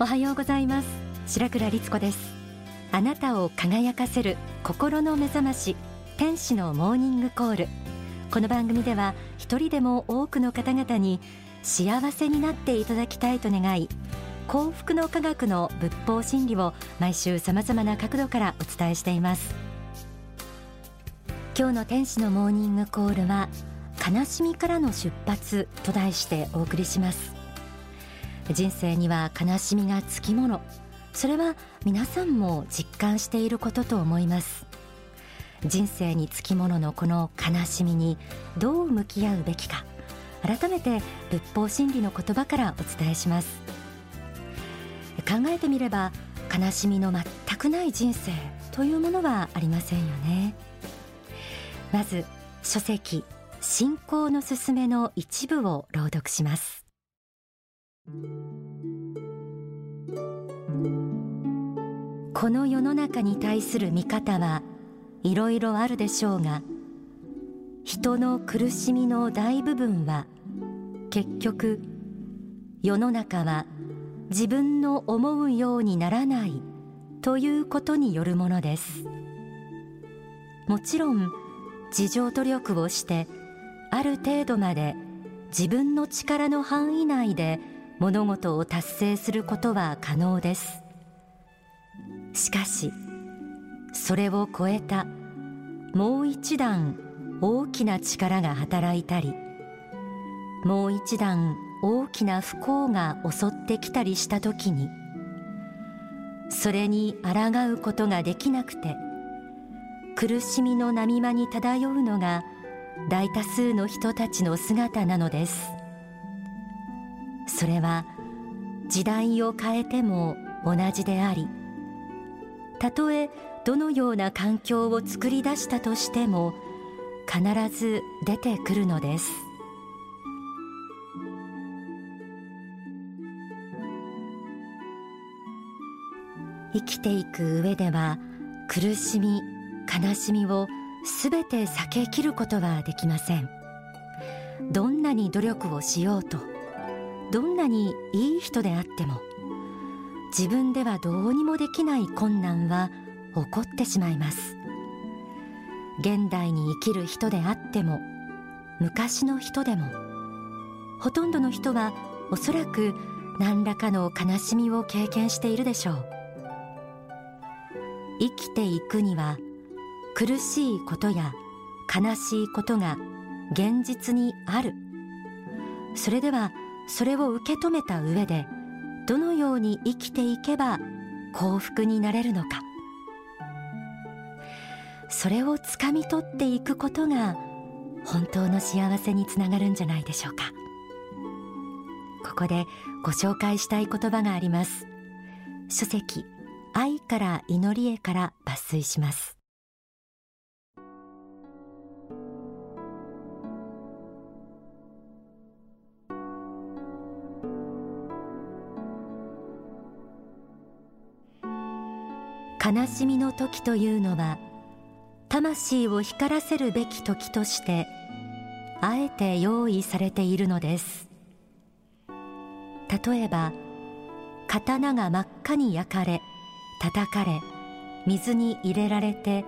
おはようございます。白倉律子です。あなたを輝かせる心の目覚まし天使のモーニングコール。この番組では一人でも多くの方々に幸せになっていただきたいと願い幸福の科学の仏法真理を毎週様々な角度からお伝えしています。今日の天使のモーニングコールは悲しみからの出発と題してお送りします。人生には悲しみがつきもの。それは皆さんも実感していることと思います。人生につきもののこの悲しみにどう向き合うべきか。改めて仏法真理の言葉からお伝えします。考えてみれば悲しみの全くない人生というものはありませんよね。まず書籍信仰のすすめの一部を朗読します。この世の中に対する見方はいろいろあるでしょうが人の苦しみの大部分は結局世の中は自分の思うようにならないということによるものです。もちろん自助努力をしてある程度まで自分の力の範囲内で物事を達成することは可能です。しかしそれを超えたもう一段大きな力が働いたりもう一段大きな不幸が襲ってきたりした時にそれに抗うことができなくて苦しみの波間に漂うのが大多数の人たちの姿なのです。それは時代を変えても同じでありたとえどのような環境を作り出したとしても必ず出てくるのです。生きていく上では苦しみ悲しみをすべて避けきることはできません。どんなに努力をしようとどんなにいい人であっても自分ではどうにもできない困難は起こってしまいます。現代に生きる人であっても昔の人でもほとんどの人はおそらく何らかの悲しみを経験しているでしょう。生きていくには苦しいことや悲しいことが現実にある。それではそれを受け止めた上でどのように生きていけば幸福になれるのか。それをつかみ取っていくことが本当の幸せにつながるんじゃないでしょうか。ここでご紹介したい言葉があります。書籍愛から祈りへから抜粋します。悲しみの時というのは魂を光らせるべき時としてあえて用意されているのです。例えば刀が真っ赤に焼かれ叩かれ水に入れられて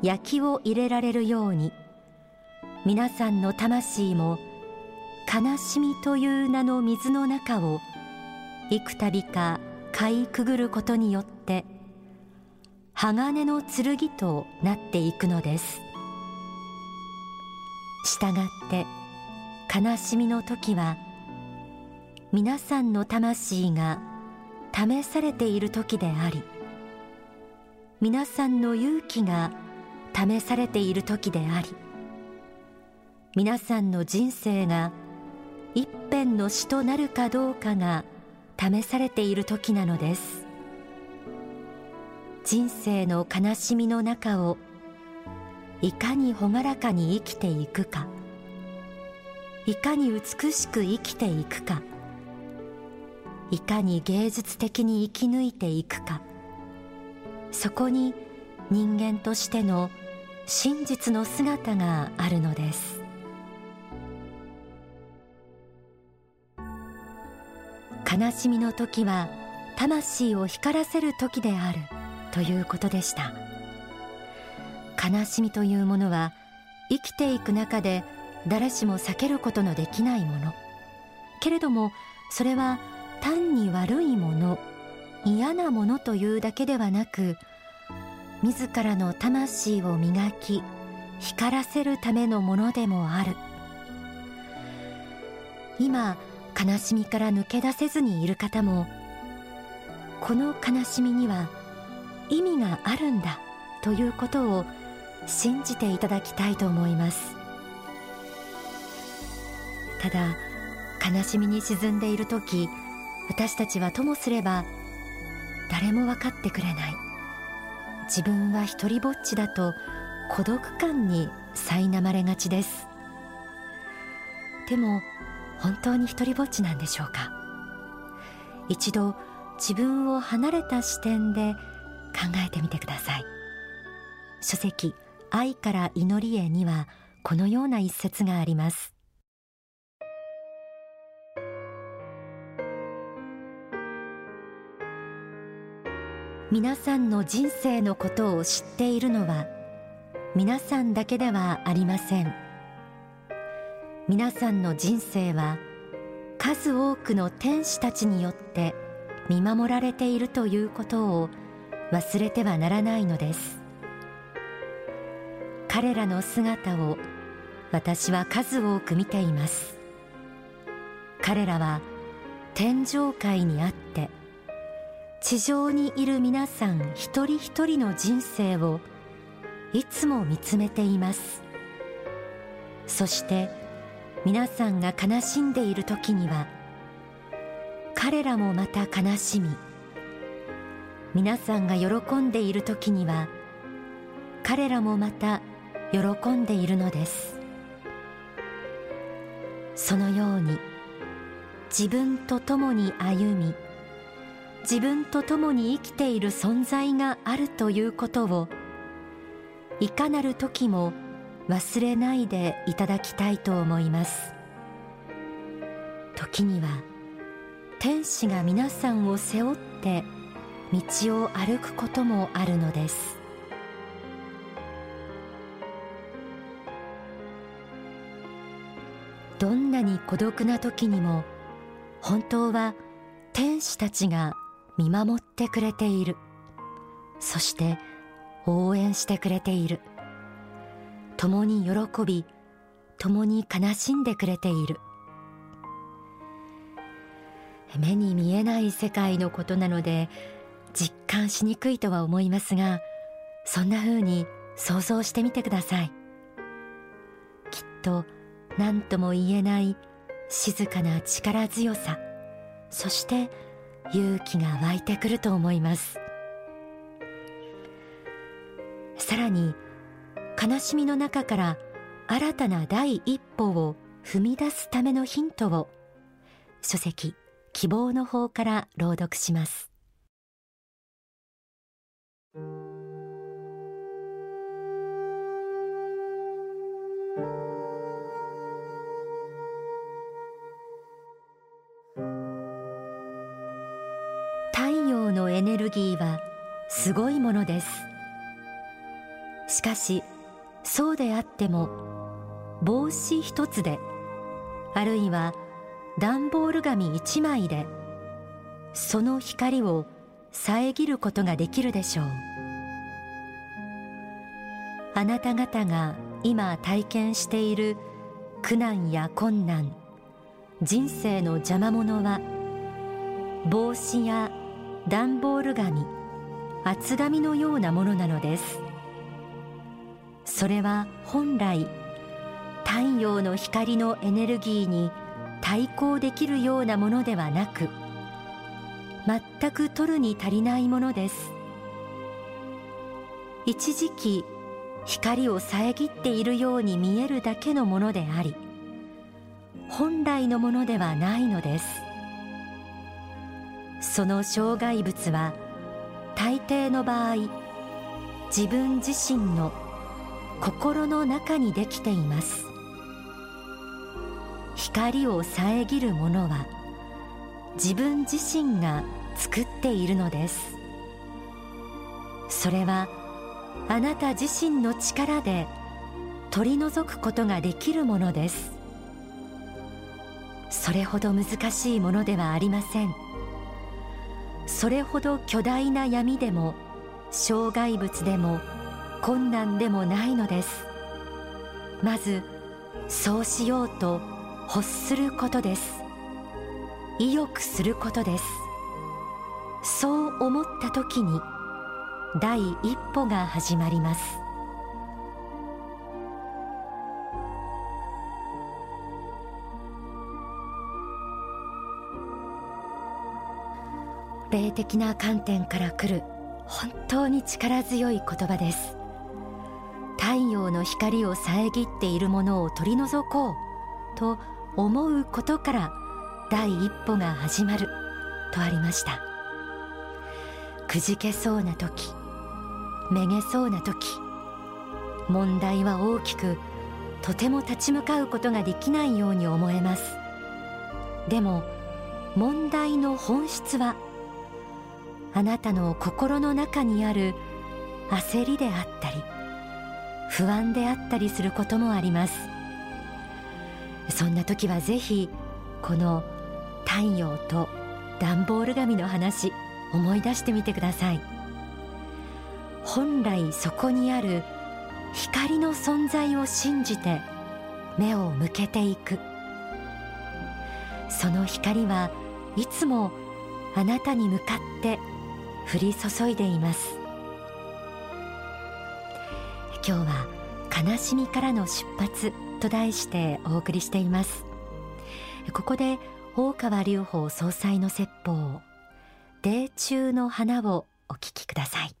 焼きを入れられるように皆さんの魂も悲しみという名の水の中を幾度か買いくぐることによって鋼の剣となっていくのです。したがって悲しみの時は皆さんの魂が試されている時であり皆さんの勇気が試されている時であり皆さんの人生が一辺の死となるかどうかが試されている時なのです。人生の悲しみの中をいかに朗らかに生きていくか。いかに美しく生きていくか。いかに芸術的に生き抜いていくか。そこに人間としての真実の姿があるのです。悲しみの時は魂を光らせる時である。ということでした。悲しみというものは生きていく中で誰しも避けることのできないもの。けれどもそれは単に悪いもの嫌なものというだけではなく自らの魂を磨き光らせるためのものでもある。今悲しみから抜け出せずにいる方もこの悲しみには意味があるんだということを信じていただきたいと思います。ただ悲しみに沈んでいる時私たちはともすれば誰も分かってくれない。自分は一りぼっちだと孤独感に苛まれがちです。でも本当に一りぼっちなんでしょうか？一度自分を離れた視点で考えてみてください。書籍愛から祈りへにはこのような一節があります。皆さんの人生のことを知っているのは皆さんだけではありません。皆さんの人生は数多くの天使たちによって見守られているということを忘れてはならないのです。彼らの姿を私は数多く見ています。彼らは天上界にあって地上にいる皆さん一人一人の人生をいつも見つめています。そして皆さんが悲しんでいる時には彼らもまた悲しみ皆さんが喜んでいる時には彼らもまた喜んでいるのです。そのように自分と共に歩み自分と共に生きている存在があるということをいかなる時も忘れないでいただきたいと思います。時には天使が皆さんを背負って道を歩くこともあるのです。どんなに孤独な時にも本当は天使たちが見守ってくれている。そして応援してくれている。共に喜び共に悲しんでくれている。目に見えない世界のことなので実感しにくいとは思いますがそんな風に想像してみてください。きっと何とも言えない静かな力強さそして勇気が湧いてくると思います。さらに悲しみの中から新たな第一歩を踏み出すためのヒントを書籍希望の方から朗読します。太陽のエネルギーはすごいものです。しかしそうであっても帽子一つであるいは段ボール紙一枚でその光を遮ることができるでしょう。あなた方が今体験している苦難や困難人生の邪魔者は帽子や段ボール紙厚紙のようなものなのです。それは本来太陽の光のエネルギーに対抗できるようなものではなく全く取るに足りないものです。一時期光を遮っているように見えるだけのものであり本来のものではないのです。その障害物は大抵の場合自分自身の心の中にできています。光を遮るものは自分自身が作っているのです。それはあなた自身の力で取り除くことができるものです。それほど難しいものではありません。それほど巨大な闇でも障害物でも困難でもないのです。まずそうしようと欲することです。意欲することです。そう思った時に第一歩が始まります。霊的な観点から来る本当に力強い言葉です。太陽の光を遮っているものを取り除こうと思うことから第一歩が始まる。とありました。くじけそうな時めげそうな時問題は大きくとても立ち向かうことができないように思えます。でも問題の本質はあなたの心の中にある焦りであったり不安であったりすることもあります。そんな時はぜひこの太陽と段ボール紙の話思い出してみてください。本来そこにある光の存在を信じて目を向けていく。その光はいつもあなたに向かって降り注いでいます。今日は悲しみからの出発と題してお送りしています。ここで大川隆法総裁の説法泥中の花をお聞きください。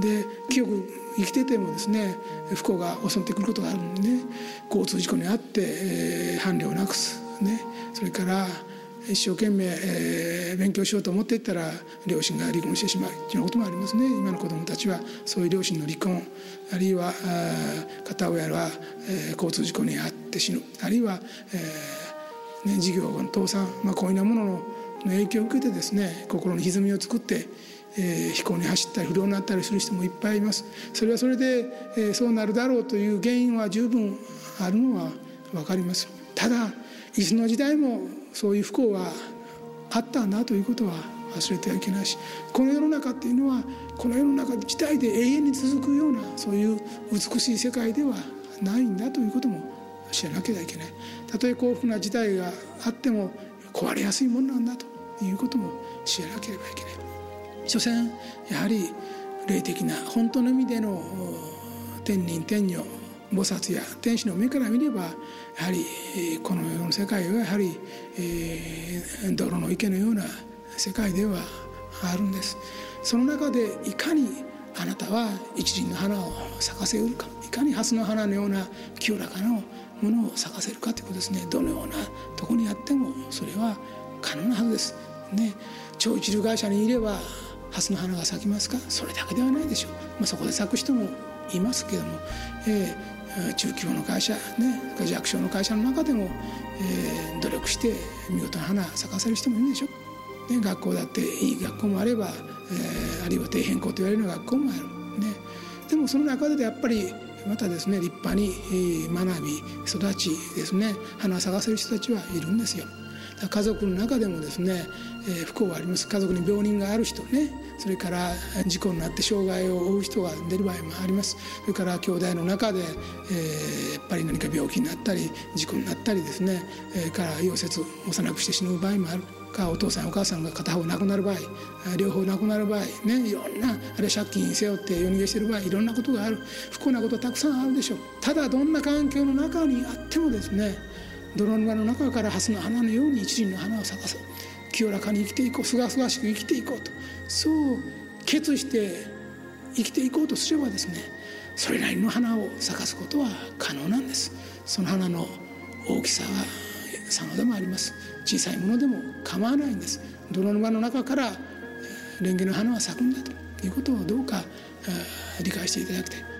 で記憶生きててもですね不幸が襲ってくることがあるんでね交通事故に遭って、えー、伴侶をなくす、ね、それから一生懸命、えー、勉強しようと思っていったら両親が離婚してしまうというようなこともありますね。今の子どもたちはそういう両親の離婚あるいは片親は、えー、交通事故に遭って死ぬあるいは、えーね、事業の倒産、まあ、こういうようなものの影響を受けてですね心に歪みを作ってえー、飛行に走ったり不良になったりする人もいっぱいいます。それはそれで、えー、そうなるだろうという原因は十分あるのは分かります。ただいつの時代もそういう不幸はあったんだということは忘れてはいけないしこの世の中っていうのはこの世の中自体で永遠に続くようなそういう美しい世界ではないんだということも知らなければいけない。たとえ幸福な時代があっても壊れやすいものなんだということも知らなければいけない。所詮やはり霊的な本当の意味での天人天女菩薩や天使の目から見ればやはりこの世の世界はやはり、えー、泥の池のような世界ではあるんです。その中でいかにあなたは一輪の花を咲かせうるかいかに蓮の花のような清らかなものを咲かせるかということですね。どのようなとこにあってもそれは可能なはずです。ね。超一流会社にいれば蓮の花が咲きますか？それだけではないでしょう、まあ、そこで咲く人もいますけども、えー、中規模の会社ね弱小の会社の中でも、えー、努力して見事な花咲かせる人もいるでしょう、ね、学校だっていい学校もあれば、えー、あるいは底辺校と言われるような学校もある、ね、でもその中でやっぱりまたですね立派に学び育ちですね花を咲かせる人たちはいるんですよ。家族の中でもですね、えー、不幸はあります。家族に病人がある人ね。それから事故になって障害を負う人が出る場合もあります。それから兄弟の中で、えー、やっぱり何か病気になったり事故になったりですね、えー、から溶接幼くして死ぬ場合もある。かお父さんお母さんが片方亡くなる場合両方亡くなる場合ねいろんなあるいは借金背負って夜逃げしてる場合いろんなことがある。不幸なことたくさんあるでしょう。ただどんな環境の中にあってもですね泥沼の中から蓮の花のように一輪の花を咲かせる。清らかに生きていこうすがすがしく生きていこうとそう決して生きていこうとすればですねそれなりの花を咲かすことは可能なんです。その花の大きさはさまざまあります。小さいものでも構わないんです。泥沼の中から蓮華の花は咲くんだということをどうか理解していただきたい。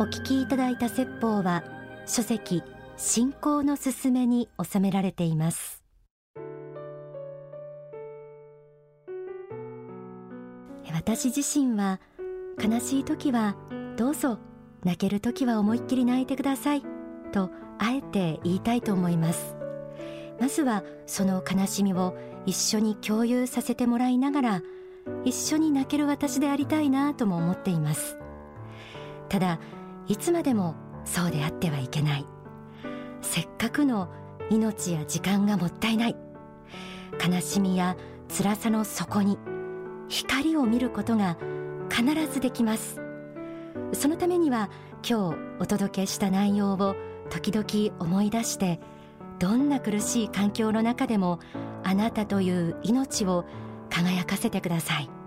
お聞きいただいた説法は書籍信仰のすすめに収められています。私自身は悲しい時はどうぞ泣ける時は思いっきり泣いてくださいとあえて言いたいと思います。まずはその悲しみを一緒に共有させてもらいながら一緒に泣ける私でありたいなとも思っています。ただいつまでもそうであってはいけない。せっかくの命や時間がもったいない。悲しみや辛さの底に光を見ることが必ずできます。そのためには今日お届けした内容を時々思い出してどんな苦しい環境の中でもあなたという命を輝かせてください。